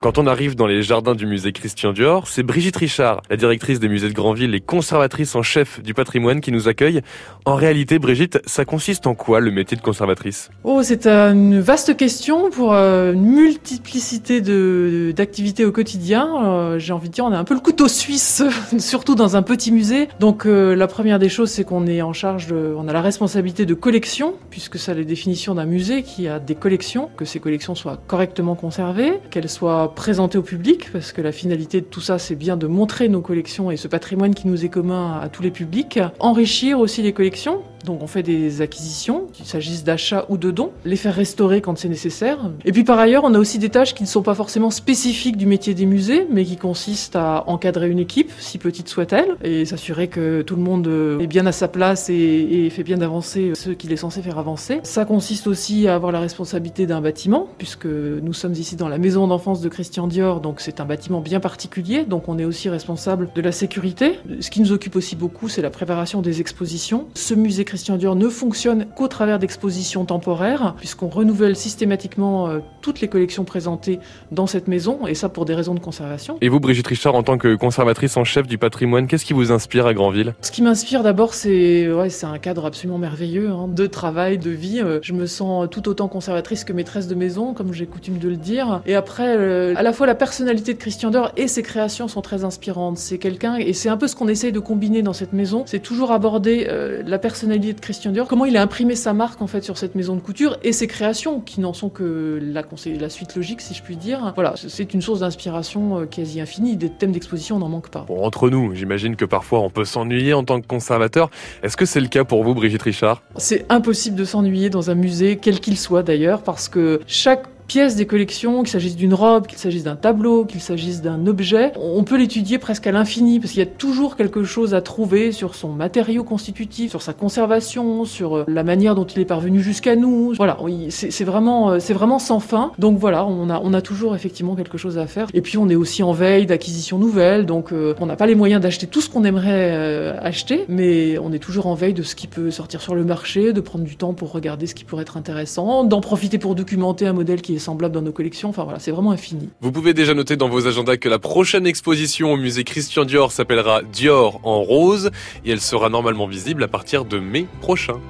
Quand on arrive dans les jardins du musée Christian Dior, c'est Brigitte Richard, la directrice des musées de Grandville et conservatrice en chef du patrimoine qui nous accueille. En réalité, Brigitte, ça consiste en quoi le métier de conservatrice? Oh, c'est une vaste question pour euh, une multiplicité d'activités au quotidien. Euh, j'ai envie de dire, on a un peu le couteau suisse, surtout dans un petit musée. Donc euh, la première des choses, c'est qu'on est en charge de, on a la responsabilité de collection, puisque c'est la définition d'un musée qui a des collections, que ces collections soient correctement conservées, qu'elles soient présenter au public, parce que la finalité de tout ça, c'est bien de montrer nos collections et ce patrimoine qui nous est commun à tous les publics. Enrichir aussi les collections, donc on fait des acquisitions, qu'il s'agisse d'achats ou de dons, les faire restaurer quand c'est nécessaire. Et puis par ailleurs, on a aussi des tâches qui ne sont pas forcément spécifiques du métier des musées, mais qui consistent à encadrer une équipe, si petite soit-elle, et s'assurer que tout le monde est bien à sa place et, fait bien avancer ce qu'il est censé faire avancer. Ça consiste aussi à avoir la responsabilité d'un bâtiment, puisque nous sommes ici dans la maison d'enfance de Christian Dior, donc c'est un bâtiment bien particulier, donc on est aussi responsable de la sécurité. Ce qui nous occupe aussi beaucoup, c'est la préparation des expositions. Ce musée Christian Dior ne fonctionne qu'au travers d'expositions temporaires, puisqu'on renouvelle systématiquement euh, toutes les collections présentées dans cette maison, et ça pour des raisons de conservation. Et vous, Brigitte Richard, en tant que conservatrice en chef du patrimoine, qu'est-ce qui vous inspire à Grandville? Ce qui m'inspire d'abord, c'est ouais, un cadre absolument merveilleux hein, de travail, de vie. Euh, je me sens tout autant conservatrice que maîtresse de maison, comme j'ai coutume de le dire. Et après, euh, à la fois la personnalité de Christian Dior et ses créations sont très inspirantes. C'est quelqu'un, et c'est un peu ce qu'on essaye de combiner dans cette maison, c'est toujours aborder la personnalité de Christian Dior, comment il a imprimé sa marque en fait sur cette maison de couture et ses créations qui n'en sont que la, la suite logique si je puis dire. Voilà, c'est une source d'inspiration euh, quasi infinie. Des thèmes d'exposition, on n'en manque pas. Bon, entre nous, j'imagine que parfois on peut s'ennuyer en tant que conservateur. Est-ce que c'est le cas pour vous, Brigitte Richard? C'est impossible de s'ennuyer dans un musée, quel qu'il soit d'ailleurs, parce que chaque pièces des collections, qu'il s'agisse d'une robe, qu'il s'agisse d'un tableau, qu'il s'agisse d'un objet, on peut l'étudier presque à l'infini parce qu'il y a toujours quelque chose à trouver sur son matériau constitutif, sur sa conservation, sur euh, la manière dont il est parvenu jusqu'à nous. Voilà, c'est vraiment, euh, c'est vraiment sans fin. Donc voilà, on a, on a toujours effectivement quelque chose à faire. Et puis on est aussi en veille d'acquisition nouvelle, donc euh, on n'a pas les moyens d'acheter tout ce qu'on aimerait acheter, mais on est toujours en veille de ce qui peut sortir sur le marché, de prendre du temps pour regarder ce qui pourrait être intéressant, d'en profiter pour documenter un modèle qui est dans nos collections. Enfin voilà, c'est vraiment infini. Vous pouvez déjà noter dans vos agendas que la prochaine exposition au musée Christian Dior s'appellera Dior en rose et elle sera normalement visible à partir de mai prochain.